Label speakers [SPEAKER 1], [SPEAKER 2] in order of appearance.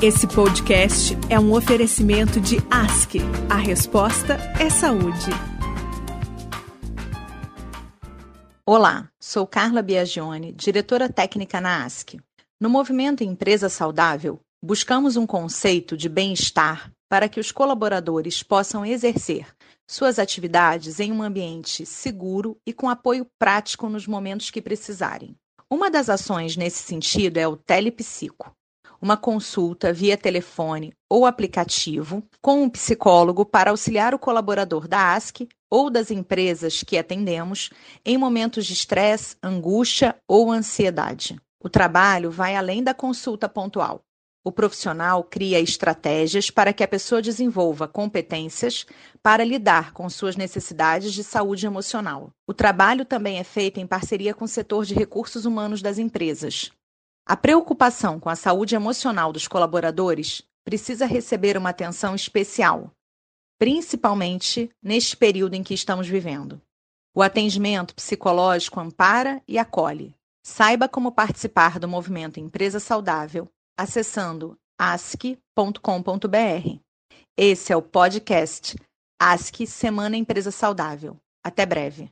[SPEAKER 1] Esse podcast é um oferecimento de ASC. A resposta é saúde.
[SPEAKER 2] Olá, sou Carla Biagione, diretora técnica na ASC. No movimento Empresa Saudável, buscamos um conceito de bem-estar para que os colaboradores possam exercer suas atividades em um ambiente seguro e com apoio prático nos momentos que precisarem. Uma das ações nesse sentido é o Telepsico, uma consulta via telefone ou aplicativo com um psicólogo para auxiliar o colaborador da ASC ou das empresas que atendemos em momentos de estresse, angústia ou ansiedade. O trabalho vai além da consulta pontual. O profissional cria estratégias para que a pessoa desenvolva competências para lidar com suas necessidades de saúde emocional. O trabalho também é feito em parceria com o setor de recursos humanos das empresas, a preocupação com a saúde emocional dos colaboradores precisa receber uma atenção especial, principalmente neste período em que estamos vivendo. O atendimento psicológico ampara e acolhe. Saiba como participar do movimento Empresa Saudável acessando ask.com.br. Esse é o podcast ASC Semana Empresa Saudável. Até breve.